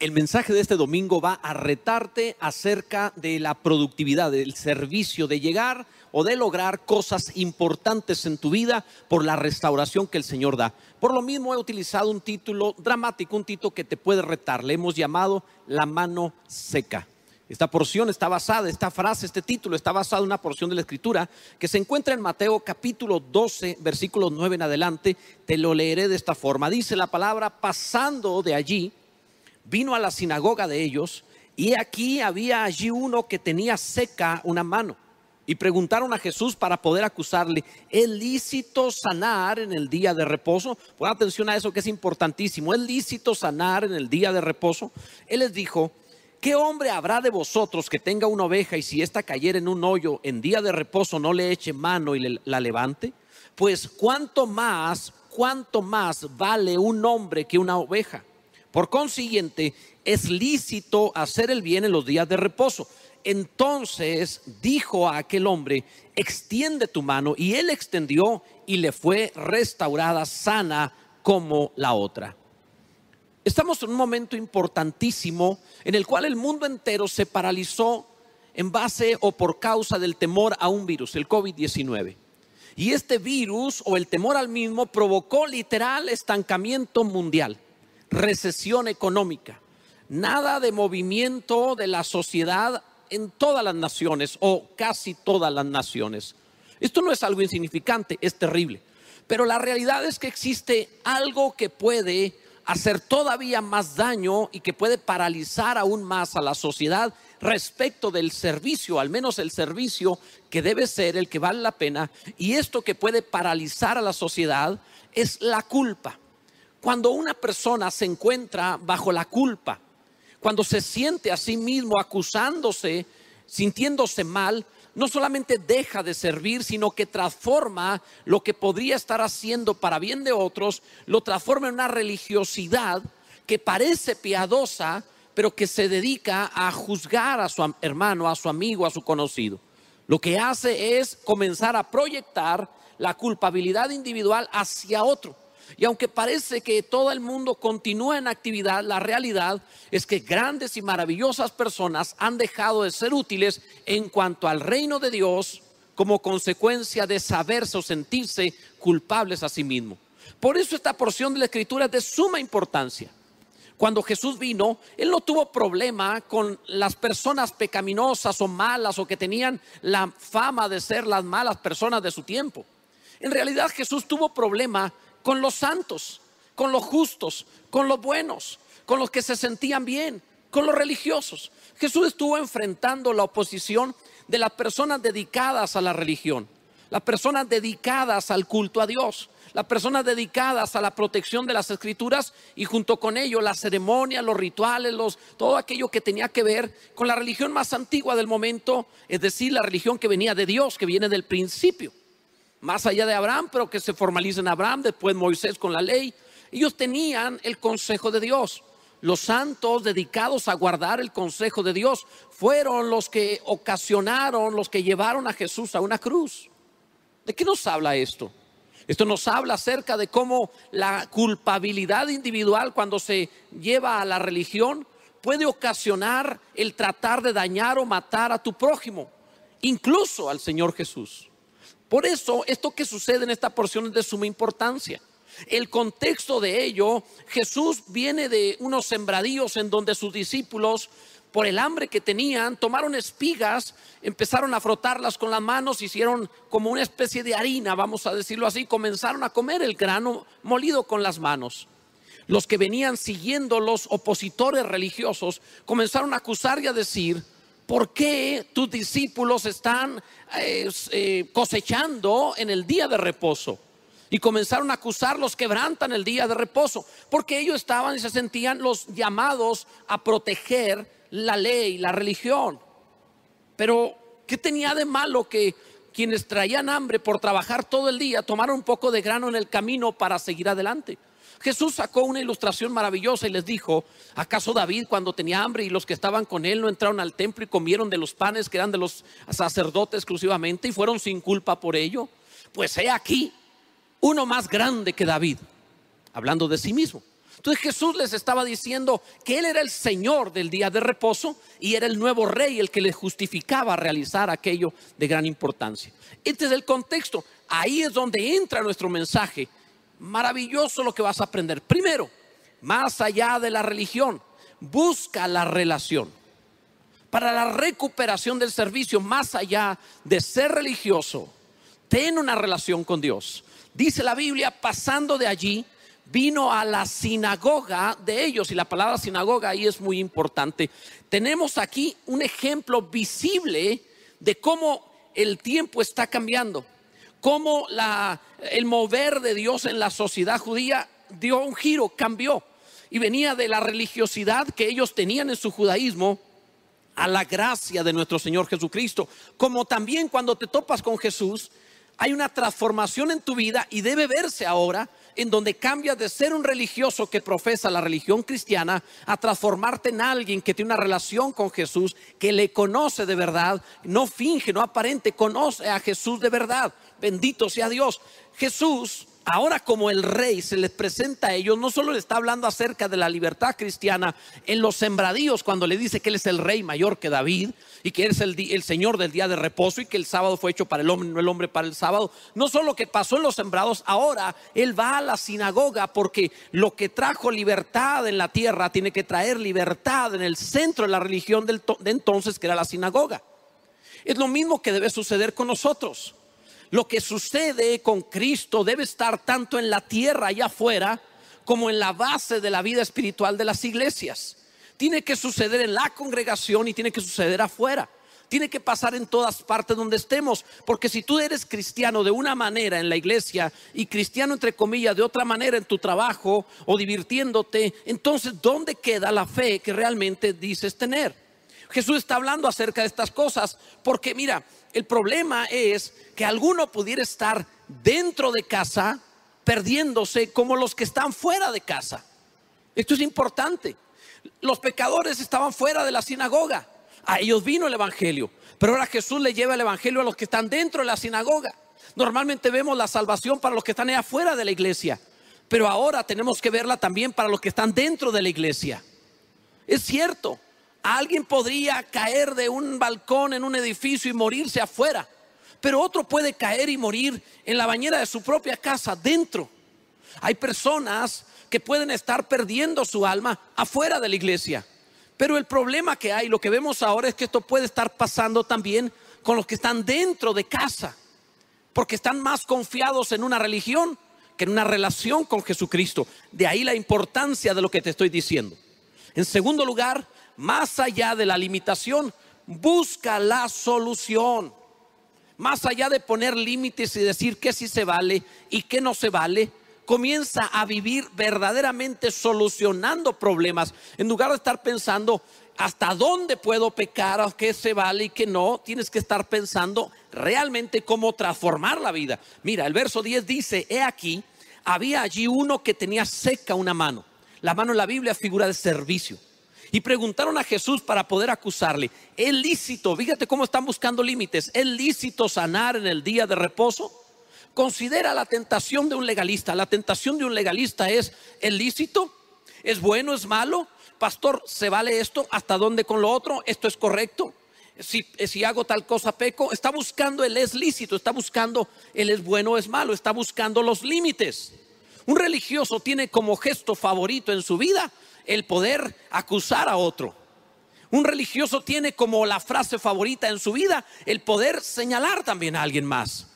El mensaje de este domingo va a retarte acerca de la productividad, del servicio, de llegar o de lograr cosas importantes en tu vida por la restauración que el Señor da. Por lo mismo he utilizado un título dramático, un título que te puede retar. Le hemos llamado La mano seca. Esta porción está basada, esta frase, este título está basado en una porción de la escritura que se encuentra en Mateo capítulo 12, versículos 9 en adelante. Te lo leeré de esta forma. Dice la palabra, pasando de allí vino a la sinagoga de ellos y aquí había allí uno que tenía seca una mano. Y preguntaron a Jesús para poder acusarle, ¿es lícito sanar en el día de reposo? Pon atención a eso que es importantísimo. ¿Es lícito sanar en el día de reposo? Él les dijo, ¿qué hombre habrá de vosotros que tenga una oveja y si ésta cayera en un hoyo en día de reposo no le eche mano y la levante? Pues cuánto más, cuánto más vale un hombre que una oveja. Por consiguiente, es lícito hacer el bien en los días de reposo. Entonces dijo a aquel hombre, extiende tu mano, y él extendió y le fue restaurada sana como la otra. Estamos en un momento importantísimo en el cual el mundo entero se paralizó en base o por causa del temor a un virus, el COVID-19. Y este virus o el temor al mismo provocó literal estancamiento mundial recesión económica, nada de movimiento de la sociedad en todas las naciones o casi todas las naciones. Esto no es algo insignificante, es terrible. Pero la realidad es que existe algo que puede hacer todavía más daño y que puede paralizar aún más a la sociedad respecto del servicio, al menos el servicio que debe ser el que vale la pena. Y esto que puede paralizar a la sociedad es la culpa. Cuando una persona se encuentra bajo la culpa, cuando se siente a sí mismo acusándose, sintiéndose mal, no solamente deja de servir, sino que transforma lo que podría estar haciendo para bien de otros, lo transforma en una religiosidad que parece piadosa, pero que se dedica a juzgar a su hermano, a su amigo, a su conocido. Lo que hace es comenzar a proyectar la culpabilidad individual hacia otro. Y aunque parece que todo el mundo continúa en actividad, la realidad es que grandes y maravillosas personas han dejado de ser útiles en cuanto al reino de Dios como consecuencia de saberse o sentirse culpables a sí mismos. Por eso esta porción de la escritura es de suma importancia. Cuando Jesús vino, Él no tuvo problema con las personas pecaminosas o malas o que tenían la fama de ser las malas personas de su tiempo. En realidad Jesús tuvo problema con los santos, con los justos, con los buenos, con los que se sentían bien, con los religiosos. Jesús estuvo enfrentando la oposición de las personas dedicadas a la religión, las personas dedicadas al culto a Dios, las personas dedicadas a la protección de las escrituras y junto con ello la ceremonia, los rituales, los, todo aquello que tenía que ver con la religión más antigua del momento, es decir, la religión que venía de Dios, que viene del principio más allá de Abraham, pero que se formaliza en Abraham, después Moisés con la ley. Ellos tenían el consejo de Dios. Los santos dedicados a guardar el consejo de Dios fueron los que ocasionaron, los que llevaron a Jesús a una cruz. ¿De qué nos habla esto? Esto nos habla acerca de cómo la culpabilidad individual cuando se lleva a la religión puede ocasionar el tratar de dañar o matar a tu prójimo, incluso al Señor Jesús. Por eso, esto que sucede en esta porción es de suma importancia. El contexto de ello, Jesús viene de unos sembradíos en donde sus discípulos, por el hambre que tenían, tomaron espigas, empezaron a frotarlas con las manos, hicieron como una especie de harina, vamos a decirlo así, comenzaron a comer el grano molido con las manos. Los que venían siguiendo los opositores religiosos comenzaron a acusar y a decir, ¿por qué tus discípulos están eh, eh, cosechando en el día de reposo? Y comenzaron a acusarlos, quebrantan el día de reposo, porque ellos estaban y se sentían los llamados a proteger la ley, la religión. Pero, ¿qué tenía de malo que quienes traían hambre por trabajar todo el día tomaron un poco de grano en el camino para seguir adelante? Jesús sacó una ilustración maravillosa y les dijo, ¿acaso David cuando tenía hambre y los que estaban con él no entraron al templo y comieron de los panes que eran de los sacerdotes exclusivamente y fueron sin culpa por ello? Pues he aquí uno más grande que David, hablando de sí mismo. Entonces Jesús les estaba diciendo que Él era el Señor del día de reposo y era el nuevo rey el que les justificaba realizar aquello de gran importancia. Este es el contexto. Ahí es donde entra nuestro mensaje. Maravilloso lo que vas a aprender. Primero, más allá de la religión, busca la relación. Para la recuperación del servicio, más allá de ser religioso, ten una relación con Dios. Dice la Biblia, pasando de allí, vino a la sinagoga de ellos. Y la palabra sinagoga ahí es muy importante. Tenemos aquí un ejemplo visible de cómo el tiempo está cambiando. Cómo la, el mover de Dios en la sociedad judía dio un giro, cambió. Y venía de la religiosidad que ellos tenían en su judaísmo a la gracia de nuestro Señor Jesucristo. Como también cuando te topas con Jesús, hay una transformación en tu vida y debe verse ahora en donde cambias de ser un religioso que profesa la religión cristiana a transformarte en alguien que tiene una relación con Jesús, que le conoce de verdad, no finge, no aparente, conoce a Jesús de verdad. Bendito sea Dios. Jesús ahora como el rey se les presenta a ellos, no solo le está hablando acerca de la libertad cristiana en los sembradíos, cuando le dice que él es el rey mayor que David y que él es el, el, Señor del día de reposo y que el sábado fue hecho para el hombre, no el hombre para el sábado. No solo que pasó en los sembrados, ahora él va a la sinagoga porque lo que trajo libertad en la tierra tiene que traer libertad en el centro de la religión de entonces, que era la sinagoga. Es lo mismo que debe suceder con nosotros lo que sucede con Cristo debe estar tanto en la tierra allá afuera como en la base de la vida espiritual de las iglesias. Tiene que suceder en la congregación y tiene que suceder afuera. Tiene que pasar en todas partes donde estemos, porque si tú eres cristiano de una manera en la iglesia y cristiano entre comillas de otra manera en tu trabajo o divirtiéndote, entonces ¿dónde queda la fe que realmente dices tener? Jesús está hablando acerca de estas cosas, porque mira, el problema es que alguno pudiera estar dentro de casa perdiéndose como los que están fuera de casa. Esto es importante. Los pecadores estaban fuera de la sinagoga. A ellos vino el Evangelio. Pero ahora Jesús le lleva el Evangelio a los que están dentro de la sinagoga. Normalmente vemos la salvación para los que están allá afuera de la iglesia. Pero ahora tenemos que verla también para los que están dentro de la iglesia. Es cierto, Alguien podría caer de un balcón en un edificio y morirse afuera, pero otro puede caer y morir en la bañera de su propia casa, dentro. Hay personas que pueden estar perdiendo su alma afuera de la iglesia. Pero el problema que hay, lo que vemos ahora es que esto puede estar pasando también con los que están dentro de casa, porque están más confiados en una religión que en una relación con Jesucristo. De ahí la importancia de lo que te estoy diciendo. En segundo lugar, más allá de la limitación, busca la solución. Más allá de poner límites y decir qué sí se vale y qué no se vale, comienza a vivir verdaderamente solucionando problemas. En lugar de estar pensando hasta dónde puedo pecar, qué se vale y qué no, tienes que estar pensando realmente cómo transformar la vida. Mira, el verso 10 dice, he aquí, había allí uno que tenía seca una mano. La mano en la Biblia figura de servicio. Y preguntaron a Jesús para poder acusarle, ¿es lícito? Fíjate cómo están buscando límites. ¿Es lícito sanar en el día de reposo? Considera la tentación de un legalista. La tentación de un legalista es, ¿es lícito? ¿Es bueno? ¿Es malo? Pastor, ¿se vale esto? ¿Hasta dónde con lo otro? ¿Esto es correcto? Si, si, hago tal cosa peco, está buscando el es lícito, está buscando el es bueno es malo, está buscando los límites. Un religioso tiene como gesto favorito en su vida el poder acusar a otro. Un religioso tiene como la frase favorita en su vida el poder señalar también a alguien más.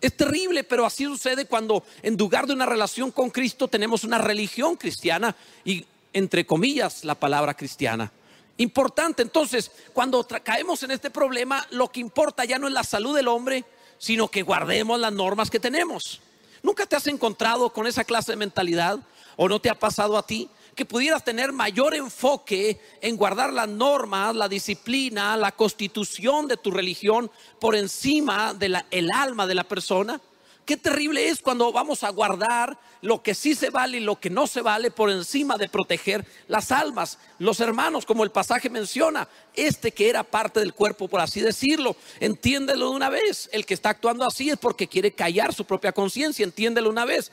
Es terrible, pero así sucede cuando en lugar de una relación con Cristo tenemos una religión cristiana y entre comillas la palabra cristiana. Importante, entonces, cuando caemos en este problema, lo que importa ya no es la salud del hombre, sino que guardemos las normas que tenemos. ¿Nunca te has encontrado con esa clase de mentalidad? ¿O no te ha pasado a ti? Que pudieras tener mayor enfoque en guardar las normas, la disciplina, la constitución de tu religión por encima del el alma de la persona. Qué terrible es cuando vamos a guardar lo que sí se vale y lo que no se vale por encima de proteger las almas. Los hermanos, como el pasaje menciona, este que era parte del cuerpo, por así decirlo, entiéndelo de una vez. El que está actuando así es porque quiere callar su propia conciencia, entiéndelo una vez.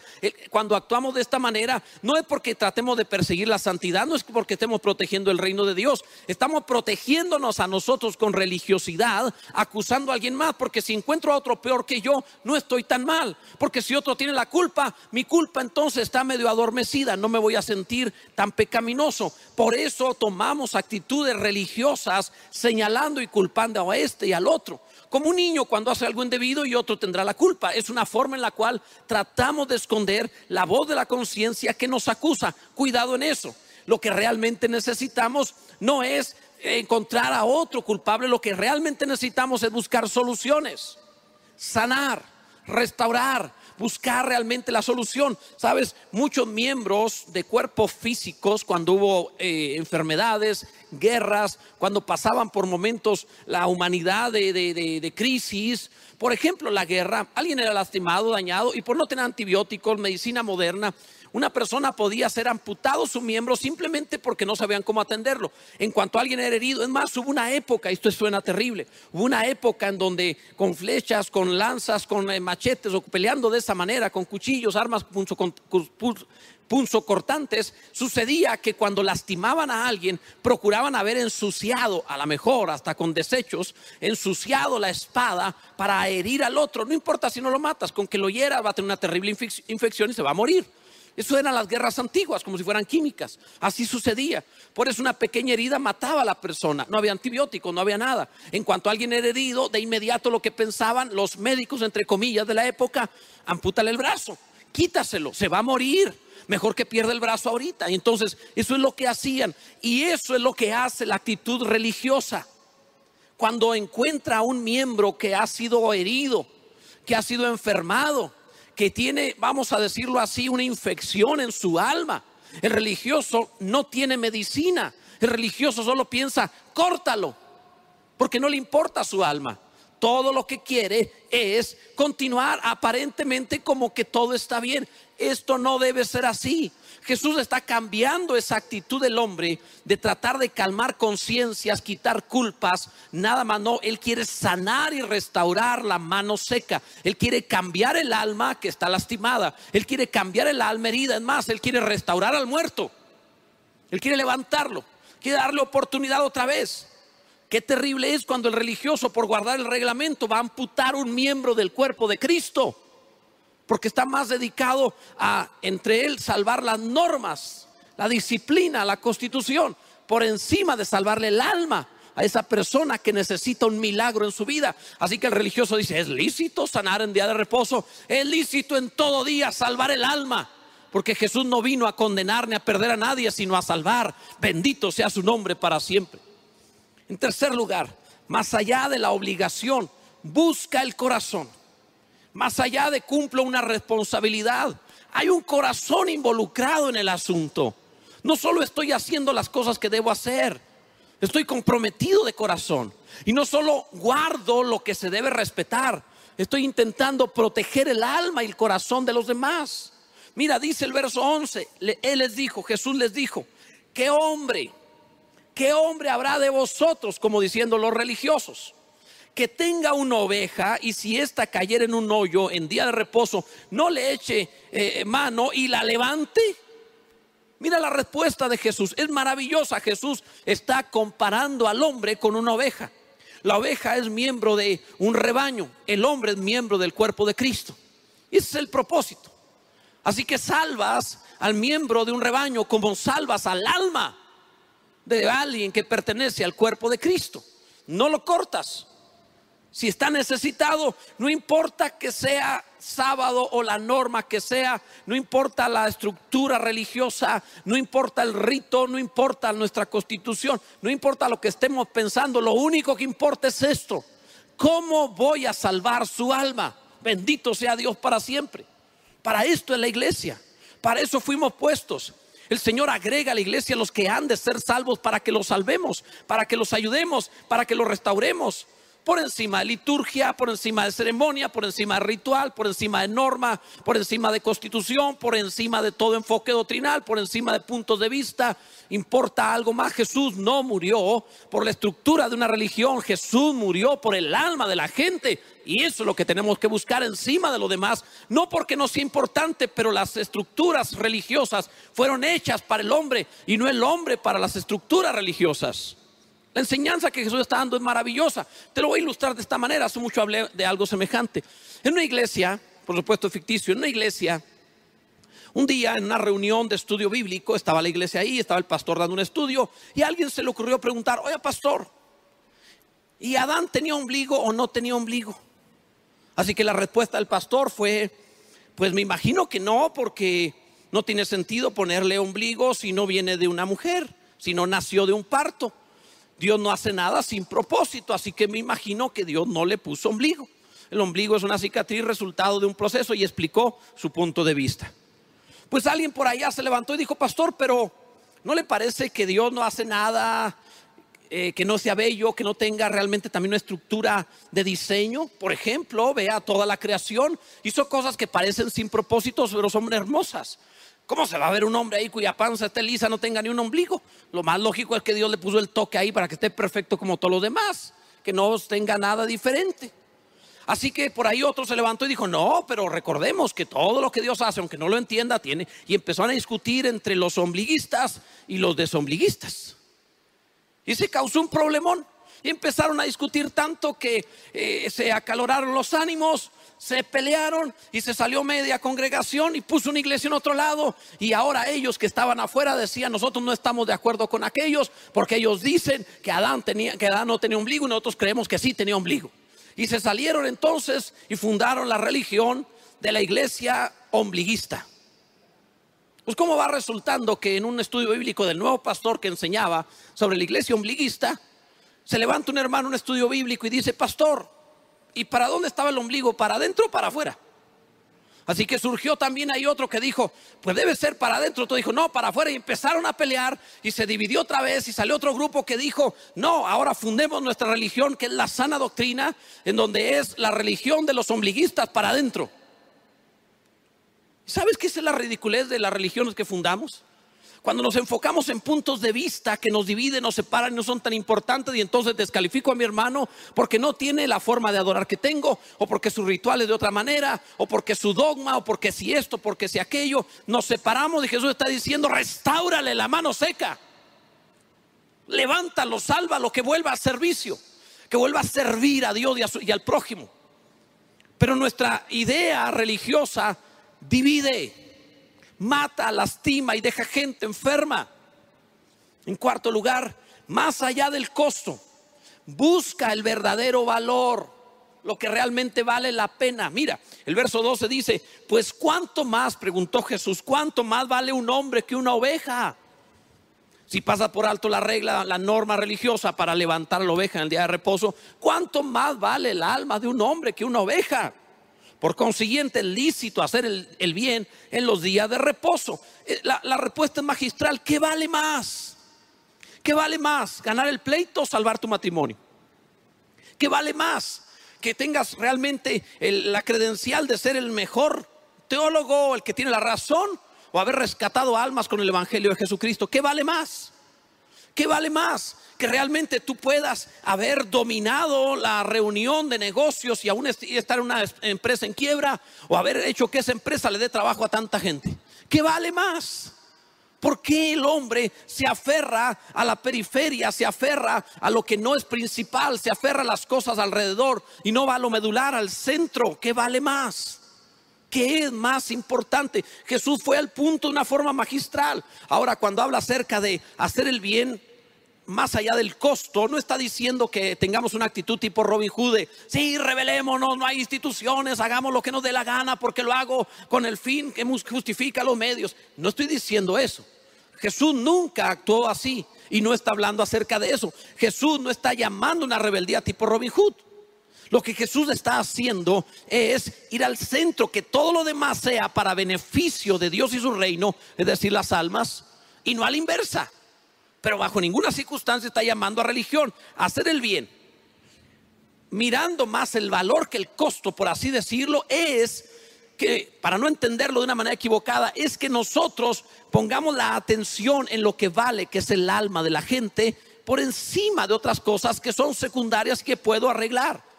Cuando actuamos de esta manera, no es porque tratemos de perseguir la santidad, no es porque estemos protegiendo el reino de Dios, estamos protegiéndonos a nosotros con religiosidad, acusando a alguien más, porque si encuentro a otro peor que yo, no estoy tan mal porque si otro tiene la culpa, mi culpa entonces está medio adormecida, no me voy a sentir tan pecaminoso. Por eso tomamos actitudes religiosas señalando y culpando a este y al otro. Como un niño cuando hace algo indebido y otro tendrá la culpa. Es una forma en la cual tratamos de esconder la voz de la conciencia que nos acusa. Cuidado en eso. Lo que realmente necesitamos no es encontrar a otro culpable, lo que realmente necesitamos es buscar soluciones, sanar restaurar, buscar realmente la solución. Sabes, muchos miembros de cuerpos físicos, cuando hubo eh, enfermedades, guerras, cuando pasaban por momentos la humanidad de, de crisis, por ejemplo, la guerra, alguien era lastimado, dañado, y por no tener antibióticos, medicina moderna, una persona podía ser amputado su miembro simplemente porque no sabían cómo atenderlo. En cuanto a alguien era herido, es más, hubo una época, esto suena terrible, hubo una época en donde con flechas, con lanzas, con eh, machetes o peleando de esa manera, con cuchillos, armas punzocortantes, sucedía que cuando lastimaban a alguien, procuraban haber ensuciado, a lo mejor hasta con desechos, ensuciado la espada para herir al otro. No importa si no lo matas, con que lo hiera va a tener una terrible infección y se va a morir. Eso eran las guerras antiguas, como si fueran químicas. Así sucedía. Por eso una pequeña herida mataba a la persona. No había antibióticos, no había nada. En cuanto alguien era herido, de inmediato lo que pensaban los médicos, entre comillas, de la época, ampútale el brazo, quítaselo, se va a morir. Mejor que pierda el brazo ahorita. Y entonces, eso es lo que hacían. Y eso es lo que hace la actitud religiosa. Cuando encuentra a un miembro que ha sido herido, que ha sido enfermado, que tiene, vamos a decirlo así, una infección en su alma. El religioso no tiene medicina. El religioso solo piensa, córtalo, porque no le importa su alma. Todo lo que quiere es continuar aparentemente como que todo está bien. Esto no debe ser así. Jesús está cambiando esa actitud del hombre de tratar de calmar conciencias, quitar culpas, nada más no, Él quiere sanar y restaurar la mano seca, Él quiere cambiar el alma que está lastimada, Él quiere cambiar el alma herida, es más, Él quiere restaurar al muerto, Él quiere levantarlo, quiere darle oportunidad otra vez. Qué terrible es cuando el religioso por guardar el reglamento va a amputar un miembro del cuerpo de Cristo porque está más dedicado a, entre él, salvar las normas, la disciplina, la constitución, por encima de salvarle el alma a esa persona que necesita un milagro en su vida. Así que el religioso dice, es lícito sanar en día de reposo, es lícito en todo día salvar el alma, porque Jesús no vino a condenar ni a perder a nadie, sino a salvar. Bendito sea su nombre para siempre. En tercer lugar, más allá de la obligación, busca el corazón más allá de cumplo una responsabilidad, hay un corazón involucrado en el asunto. No solo estoy haciendo las cosas que debo hacer, estoy comprometido de corazón. Y no solo guardo lo que se debe respetar, estoy intentando proteger el alma y el corazón de los demás. Mira, dice el verso 11, Él les dijo, Jesús les dijo, ¿qué hombre, qué hombre habrá de vosotros, como diciendo los religiosos? Que tenga una oveja y si ésta cayera en un hoyo en día de reposo, no le eche eh, mano y la levante. Mira la respuesta de Jesús, es maravillosa. Jesús está comparando al hombre con una oveja. La oveja es miembro de un rebaño, el hombre es miembro del cuerpo de Cristo. Ese es el propósito. Así que salvas al miembro de un rebaño como salvas al alma de alguien que pertenece al cuerpo de Cristo. No lo cortas. Si está necesitado, no importa que sea sábado o la norma que sea, no importa la estructura religiosa, no importa el rito, no importa nuestra constitución, no importa lo que estemos pensando, lo único que importa es esto. ¿Cómo voy a salvar su alma? Bendito sea Dios para siempre. Para esto es la iglesia. Para eso fuimos puestos. El Señor agrega a la iglesia los que han de ser salvos para que los salvemos, para que los ayudemos, para que los restauremos. Por encima de liturgia, por encima de ceremonia, por encima de ritual, por encima de norma, por encima de constitución, por encima de todo enfoque doctrinal, por encima de puntos de vista. Importa algo más. Jesús no murió por la estructura de una religión, Jesús murió por el alma de la gente. Y eso es lo que tenemos que buscar encima de lo demás. No porque no sea importante, pero las estructuras religiosas fueron hechas para el hombre y no el hombre para las estructuras religiosas. La enseñanza que Jesús está dando es maravillosa. Te lo voy a ilustrar de esta manera. Hace mucho hablé de algo semejante. En una iglesia, por supuesto ficticio, en una iglesia, un día en una reunión de estudio bíblico, estaba la iglesia ahí, estaba el pastor dando un estudio y a alguien se le ocurrió preguntar, oye pastor, ¿y Adán tenía ombligo o no tenía ombligo? Así que la respuesta del pastor fue, pues me imagino que no, porque no tiene sentido ponerle ombligo si no viene de una mujer, si no nació de un parto. Dios no hace nada sin propósito, así que me imagino que Dios no le puso ombligo. El ombligo es una cicatriz resultado de un proceso y explicó su punto de vista. Pues alguien por allá se levantó y dijo, pastor, pero ¿no le parece que Dios no hace nada eh, que no sea bello, que no tenga realmente también una estructura de diseño? Por ejemplo, vea toda la creación, hizo cosas que parecen sin propósitos, pero son hermosas. ¿Cómo se va a ver un hombre ahí cuya panza esté lisa, no tenga ni un ombligo? Lo más lógico es que Dios le puso el toque ahí para que esté perfecto como todos los demás, que no tenga nada diferente. Así que por ahí otro se levantó y dijo, no, pero recordemos que todo lo que Dios hace, aunque no lo entienda, tiene. Y empezaron a discutir entre los ombliguistas y los desombliguistas. Y se causó un problemón. Y empezaron a discutir tanto que eh, se acaloraron los ánimos se pelearon y se salió media congregación y puso una iglesia en otro lado. Y ahora ellos que estaban afuera decían, nosotros no estamos de acuerdo con aquellos porque ellos dicen que Adán, tenía, que Adán no tenía ombligo y nosotros creemos que sí tenía ombligo. Y se salieron entonces y fundaron la religión de la iglesia ombliguista. Pues cómo va resultando que en un estudio bíblico del nuevo pastor que enseñaba sobre la iglesia ombliguista, se levanta un hermano un estudio bíblico y dice, pastor, ¿Y para dónde estaba el ombligo? ¿Para adentro o para afuera? Así que surgió también ahí otro que dijo, pues debe ser para adentro. Otro dijo, no, para afuera. Y empezaron a pelear y se dividió otra vez. Y salió otro grupo que dijo, no, ahora fundemos nuestra religión, que es la sana doctrina, en donde es la religión de los ombliguistas para adentro. ¿Sabes qué es la ridiculez de las religiones que fundamos? Cuando nos enfocamos en puntos de vista que nos dividen, nos separan no son tan importantes y entonces descalifico a mi hermano porque no tiene la forma de adorar que tengo o porque su ritual es de otra manera o porque su dogma o porque si esto, porque si aquello, nos separamos y Jesús está diciendo, restáurale la mano seca. Levántalo, sálvalo, que vuelva a servicio, que vuelva a servir a Dios y al prójimo. Pero nuestra idea religiosa divide mata, lastima y deja gente enferma. En cuarto lugar, más allá del costo, busca el verdadero valor, lo que realmente vale la pena. Mira, el verso 12 dice, pues cuánto más, preguntó Jesús, cuánto más vale un hombre que una oveja. Si pasa por alto la regla, la norma religiosa para levantar la oveja en el día de reposo, ¿cuánto más vale el alma de un hombre que una oveja? Por consiguiente, es lícito hacer el, bien en los días de reposo. Eh, la, respuesta es magistral. ¿Qué vale más? ¿Qué vale más? ¿Ganar el pleito o salvar tu matrimonio? ¿Qué vale más? Que tengas realmente la credencial de ser el mejor teólogo, el que tiene la razón, o haber rescatado almas con el Evangelio de Jesucristo. ¿Qué vale más? ¿Qué vale más? que realmente tú puedas haber dominado la reunión de negocios y aún estar en una empresa en quiebra o haber hecho que esa empresa le dé trabajo a tanta gente. ¿Qué vale más? ¿Por qué el hombre se aferra a la periferia, se aferra a lo que no es principal, se aferra a las cosas alrededor y no va a lo medular, al centro? ¿Qué vale más? ¿Qué es más importante? Jesús fue al punto de una forma magistral. Ahora, cuando habla acerca de hacer el bien, más allá del costo, no está diciendo que tengamos una actitud tipo Robin Hood de, sí, revelémonos, no hay instituciones, hagamos lo que nos dé la gana porque lo hago con el fin que justifica los medios. No estoy diciendo eso. Jesús nunca actuó así y no está hablando acerca de eso. Jesús no está llamando una rebeldía tipo Robin Hood. Lo que Jesús está haciendo es ir al centro, que todo lo demás sea para beneficio de Dios y su reino, es decir, las almas, y no a la inversa pero bajo ninguna circunstancia está llamando a religión, a hacer el bien. mirando más el valor que el costo, por así decirlo, es que, para no entenderlo de una manera equivocada, es que nosotros pongamos la atención en lo que vale, que es el alma de la gente, por encima de otras cosas que son secundarias que puedo arreglar.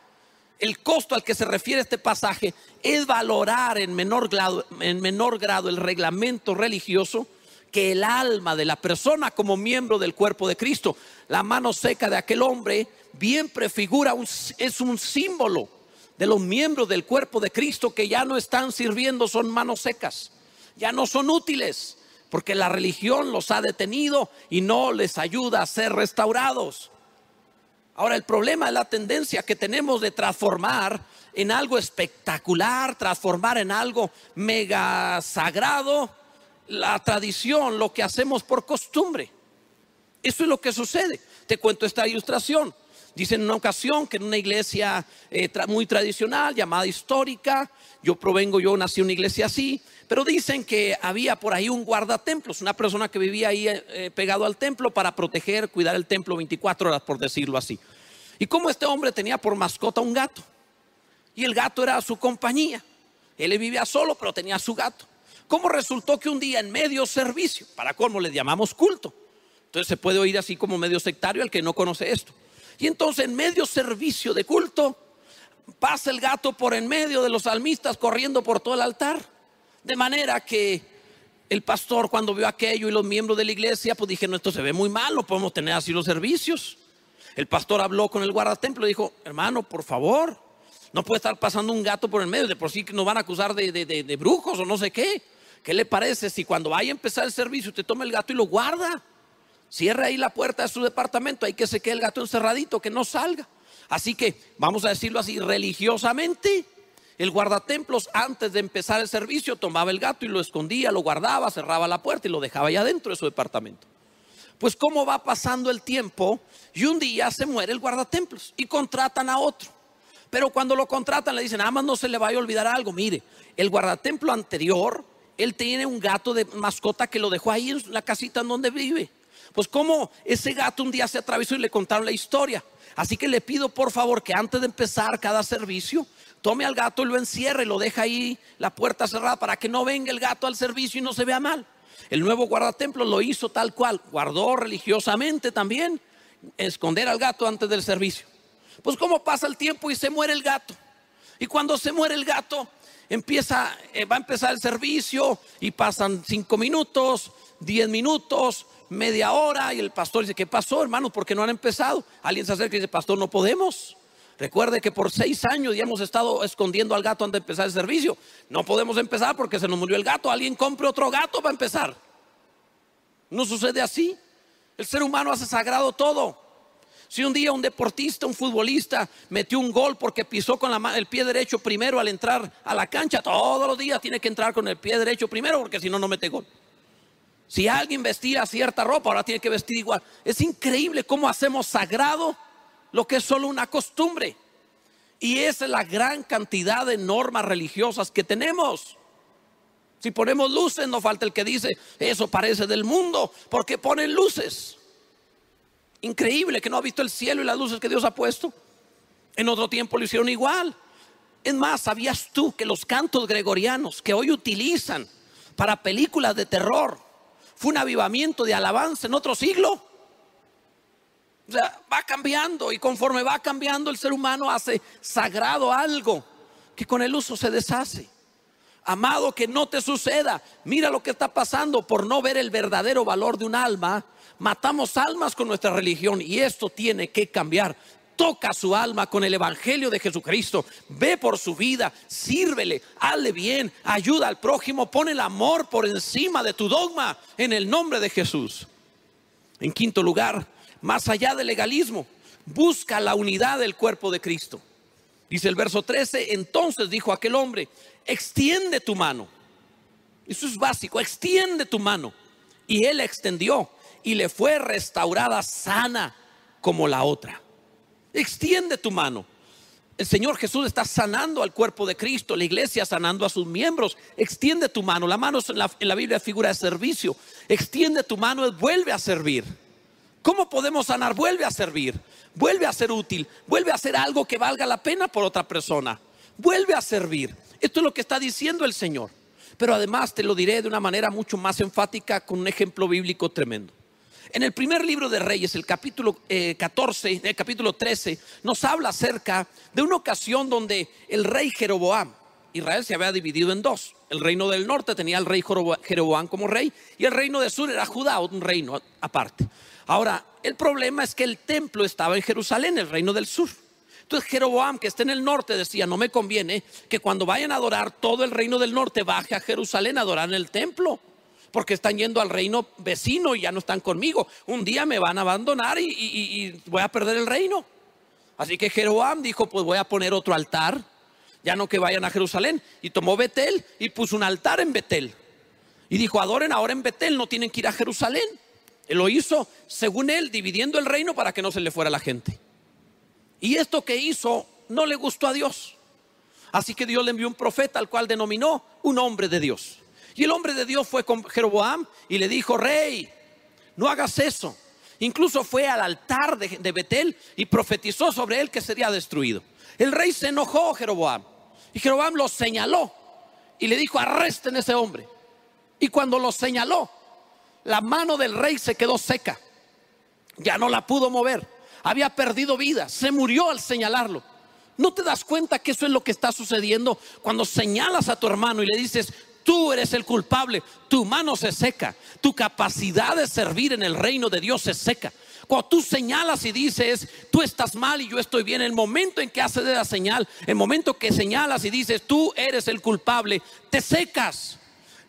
El costo al que se refiere este pasaje es valorar en menor grado, en menor grado el reglamento religioso que el alma de la persona como miembro del cuerpo de Cristo. La mano seca de aquel hombre bien prefigura, es un símbolo de los miembros del cuerpo de Cristo que ya no están sirviendo, son manos secas, ya no son útiles, porque la religión los ha detenido y no les ayuda a ser restaurados. Ahora, el problema es la tendencia que tenemos de transformar en algo espectacular, transformar en algo mega sagrado la tradición, lo que hacemos por costumbre. Eso es lo que sucede. Te cuento esta ilustración. Dicen en una ocasión que en una iglesia eh, muy tradicional, llamada histórica, yo provengo, yo nací en una iglesia así, pero dicen que había por ahí un guardatemplos, una persona que vivía ahí eh, pegado al templo para proteger, cuidar el templo 24 horas, por decirlo así. Y como este hombre tenía por mascota un gato, y el gato era su compañía, él vivía solo, pero tenía su gato. ¿Cómo resultó que un día en medio servicio, para cómo le llamamos culto, entonces se puede oír así como medio sectario al que no conoce esto. Y entonces en medio servicio de culto pasa el gato por en medio de los salmistas corriendo por todo el altar. De manera que el pastor cuando vio aquello y los miembros de la iglesia, pues dijeron, esto se ve muy mal, no podemos tener así los servicios. El pastor habló con el guardatemplo y dijo, hermano, por favor, no puede estar pasando un gato por el medio, de por sí nos van a acusar de, de brujos o no sé qué. ¿Qué le parece si cuando vaya a empezar el servicio usted toma el gato y lo guarda? Cierre ahí la puerta de su departamento, hay que se quede el gato encerradito, que no salga. Así que, vamos a decirlo así, religiosamente, el guardatemplos antes de empezar el servicio tomaba el gato y lo escondía, lo guardaba, cerraba la puerta y lo dejaba allá dentro de su departamento. Pues cómo va pasando el tiempo y un día se muere el guardatemplos y contratan a otro. Pero cuando lo contratan le dicen, nada más no se le vaya a olvidar algo. Mire, el guardatemplo anterior él tiene un gato de mascota que lo dejó ahí en la casita en donde vive. Pues como ese gato un día se atravesó y le contaron la historia. Así que le pido por favor que antes de empezar cada servicio, tome al gato y lo encierre, lo deja ahí la puerta cerrada para que no venga el gato al servicio y no se vea mal. El nuevo guardatemplo lo hizo tal cual, guardó religiosamente también esconder al gato antes del servicio. Pues como pasa el tiempo y se muere el gato. Y cuando se muere el gato, empieza, eh, va a empezar el servicio y pasan cinco minutos, diez minutos, media hora y el pastor dice, ¿qué pasó hermanos? ¿Por qué no han empezado? Alguien se acerca y dice, pastor, no podemos. Recuerde que por seis años ya hemos estado escondiendo al gato antes de empezar el servicio. No podemos empezar porque se nos murió el gato. Alguien compre otro gato para empezar. No sucede así. El ser humano hace sagrado todo. Si un día un deportista, un futbolista metió un gol porque pisó con el pie derecho primero al entrar a la cancha, todos los días tiene que entrar con el pie derecho primero porque si no, no mete gol. Si alguien vestía cierta ropa, ahora tiene que vestir igual. Es increíble cómo hacemos sagrado lo que es solo una costumbre. Y esa es la gran cantidad de normas religiosas que tenemos. Si ponemos luces, no falta el que dice, eso parece del mundo, porque ponen luces. Increíble que no ha visto el cielo y las luces que Dios ha puesto. En otro tiempo lo hicieron igual. Es más, ¿sabías tú que los cantos gregorianos que hoy utilizan para películas de terror fue un avivamiento de alabanza en otro siglo? O sea, va cambiando y conforme va cambiando el ser humano hace sagrado algo que con el uso se deshace. Amado, que no te suceda. Mira lo que está pasando por no ver el verdadero valor de un alma matamos almas con nuestra religión y esto tiene que cambiar. Toca su alma con el Evangelio de Jesucristo. Ve por su vida, sírvele, hazle bien, ayuda al prójimo, pone el amor por encima de tu dogma en el nombre de Jesús. En quinto lugar, más allá del legalismo, busca la unidad del cuerpo de Cristo. Dice el verso 13, entonces dijo aquel hombre, extiende tu mano. Eso es básico, extiende tu mano. Y él extendió y le fue restaurada sana como la otra. Extiende tu mano. El Señor Jesús está sanando al cuerpo de Cristo, la iglesia sanando a sus miembros. Extiende tu mano. La mano en la, en la Biblia figura de servicio. Extiende tu mano, vuelve a servir. ¿Cómo podemos sanar? Vuelve a servir. vuelve a ser útil, vuelve a hacer algo que valga la pena por otra persona, vuelve a servir. Esto es lo que está diciendo el Señor. Pero además te lo diré de una manera mucho más enfática con un ejemplo bíblico tremendo. En el primer libro de Reyes, el capítulo 14, eh, el capítulo 13, nos habla acerca de una ocasión donde el rey Jeroboam, Israel se había dividido en dos. El reino del norte tenía al rey Jeroboam como rey y el reino del sur era Judá, un reino aparte. Ahora, el problema es que el templo estaba en Jerusalén, el reino del sur. Entonces Jeroboam, que está en el norte, decía, no me conviene que cuando vayan a adorar todo el reino del norte baje a Jerusalén a adorar en el templo, porque están yendo al reino vecino y ya no están conmigo. Un día me van a abandonar y, voy a perder el reino. Así que Jeroboam dijo, pues voy a poner otro altar, ya no que vayan a Jerusalén. Y tomó Betel y puso un altar en Betel. Y dijo, adoren ahora en Betel, no tienen que ir a Jerusalén. Él lo hizo, según él, dividiendo el reino para que no se le fuera la gente. Y esto que hizo no le gustó a Dios. Así que Dios le envió un profeta al cual denominó un hombre de Dios. Y el hombre de Dios fue con Jeroboam y le dijo, rey, no hagas eso. Incluso fue al altar de, Betel y profetizó sobre él que sería destruido. El rey se enojó, Jeroboam. Y Jeroboam lo señaló y le dijo, arresten a ese hombre. Y cuando lo señaló, la mano del rey se quedó seca. Ya no la pudo mover había perdido vida, se murió al señalarlo. ¿No te das cuenta que eso es lo que está sucediendo cuando señalas a tu hermano y le dices, tú eres el culpable, tu mano se seca, tu capacidad de servir en el reino de Dios se seca. Cuando tú señalas y dices, tú estás mal y yo estoy bien, el momento en que haces la señal, el momento que señalas y dices, tú eres el culpable, te secas.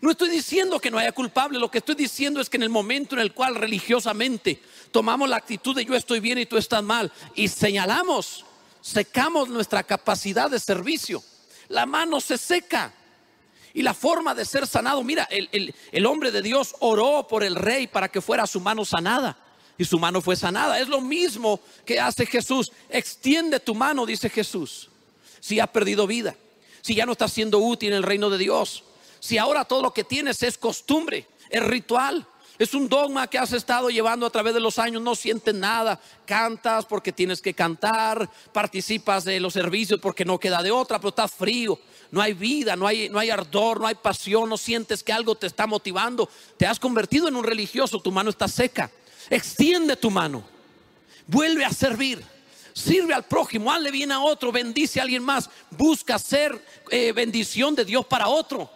No estoy diciendo que no haya culpable, lo que estoy diciendo es que en el momento en el cual religiosamente tomamos la actitud de yo estoy bien y tú estás mal y señalamos, secamos nuestra capacidad de servicio. La mano se seca. Y la forma de ser sanado, mira, el, el, hombre de Dios oró por el rey para que fuera su mano sanada. Y su mano fue sanada. Es lo mismo que hace Jesús. Extiende tu mano, dice Jesús. Si ha perdido vida, si ya no está siendo útil en el reino de Dios, si ahora todo lo que tienes es costumbre, es ritual, es un dogma que has estado llevando a través de los años, no sientes nada, cantas porque tienes que cantar, participas de los servicios porque no queda de otra, pero estás frío, no hay vida, no hay, no hay ardor, no hay pasión, no sientes que algo te está motivando, te has convertido en un religioso, tu mano está seca, extiende tu mano, vuelve a servir. Sirve al prójimo, hazle bien a otro, bendice a alguien más, busca ser eh, bendición de Dios para otro.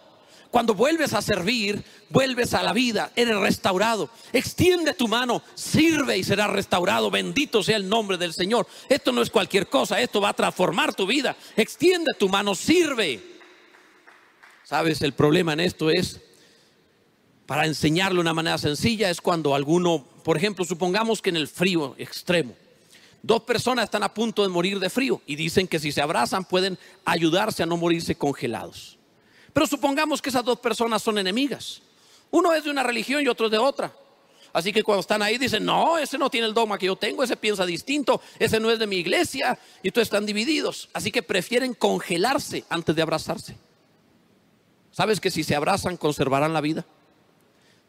Cuando vuelves a servir, vuelves a la vida, eres restaurado. Extiende tu mano, sirve y será restaurado. Bendito sea el nombre del Señor. Esto no es cualquier cosa, esto va a transformar tu vida. Extiende tu mano, sirve. Sabes, el problema en esto es, para enseñarlo de una manera sencilla, es cuando alguno, por ejemplo, supongamos que en el frío extremo, dos personas están a punto de morir de frío y dicen que si se abrazan pueden ayudarse a no morirse congelados. Pero supongamos que esas dos personas son enemigas. Uno es de una religión y otro es de otra. Así que cuando están ahí dicen, no, ese no tiene el dogma que yo tengo, ese piensa distinto, ese no es de mi iglesia y tú están divididos. Así que prefieren congelarse antes de abrazarse. ¿Sabes que si se abrazan conservarán la vida?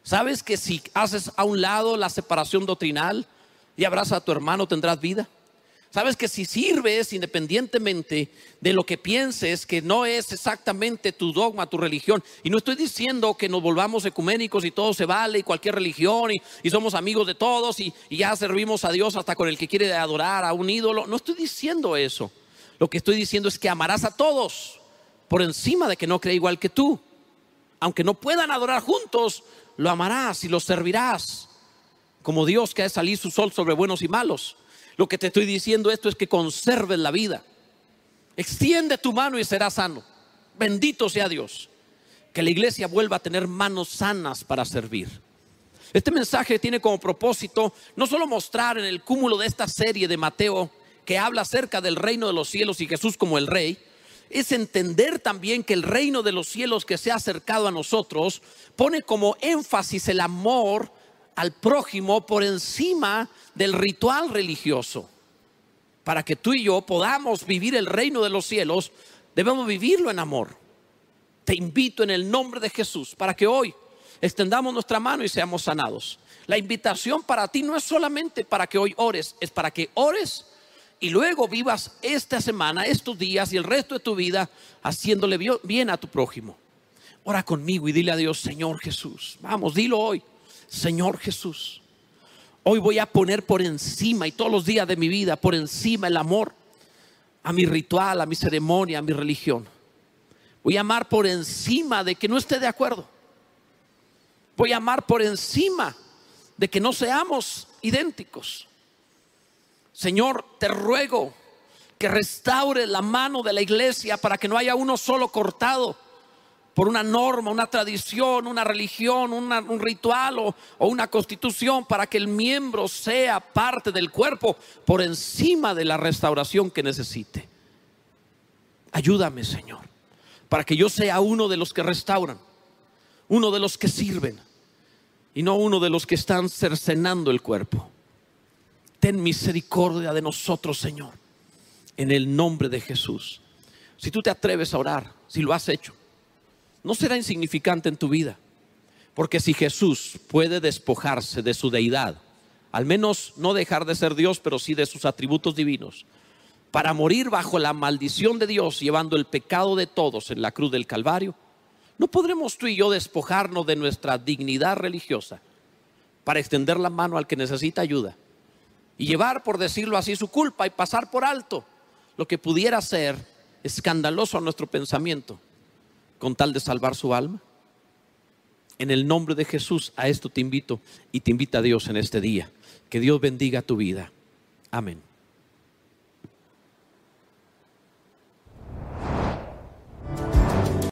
¿Sabes que si haces a un lado la separación doctrinal y abrazas a tu hermano tendrás vida? Sabes que si sirves independientemente de lo que pienses, que no es exactamente tu dogma, tu religión, y no estoy diciendo que nos volvamos ecuménicos y todo se vale y cualquier religión y, somos amigos de todos y, y ya servimos a Dios hasta con el que quiere adorar a un ídolo, no estoy diciendo eso. Lo que estoy diciendo es que amarás a todos por encima de que no cree igual que tú. Aunque no puedan adorar juntos, lo amarás y lo servirás como Dios que ha salir su sol sobre buenos y malos. Lo que te estoy diciendo esto es que conserves la vida. Extiende tu mano y serás sano. Bendito sea Dios. Que la iglesia vuelva a tener manos sanas para servir. Este mensaje tiene como propósito no solo mostrar en el cúmulo de esta serie de Mateo que habla acerca del reino de los cielos y Jesús como el rey, es entender también que el reino de los cielos que se ha acercado a nosotros pone como énfasis el amor al prójimo por encima del ritual religioso. Para que tú y yo podamos vivir el reino de los cielos, debemos vivirlo en amor. Te invito en el nombre de Jesús para que hoy extendamos nuestra mano y seamos sanados. La invitación para ti no es solamente para que hoy ores, es para que ores y luego vivas esta semana, estos días y el resto de tu vida haciéndole bien a tu prójimo. Ora conmigo y dile a Dios, Señor Jesús, vamos, dilo hoy, Señor Jesús. Hoy voy a poner por encima y todos los días de mi vida, por encima el amor a mi ritual, a mi ceremonia, a mi religión. Voy a amar por encima de que no esté de acuerdo. Voy a amar por encima de que no seamos idénticos. Señor, te ruego que restaure la mano de la iglesia para que no haya uno solo cortado por una norma, una tradición, una religión, un ritual o, o una constitución para que el miembro sea parte del cuerpo por encima de la restauración que necesite. Ayúdame, Señor, para que yo sea uno de los que restauran, uno de los que sirven y no uno de los que están cercenando el cuerpo. Ten misericordia de nosotros, Señor, en el nombre de Jesús. Si tú te atreves a orar, si lo has hecho, no será insignificante en tu vida. Porque si Jesús puede despojarse de su deidad, al menos no dejar de ser Dios, pero sí de sus atributos divinos, para morir bajo la maldición de Dios, llevando el pecado de todos en la cruz del Calvario, ¿no podremos tú y yo despojarnos de nuestra dignidad religiosa para extender la mano al que necesita ayuda y llevar, por decirlo así, su culpa y pasar por alto lo que pudiera ser escandaloso a nuestro pensamiento? Con tal de salvar su alma? En el nombre de Jesús, a esto te invito y te invita Dios en este día. Que Dios bendiga tu vida. Amén.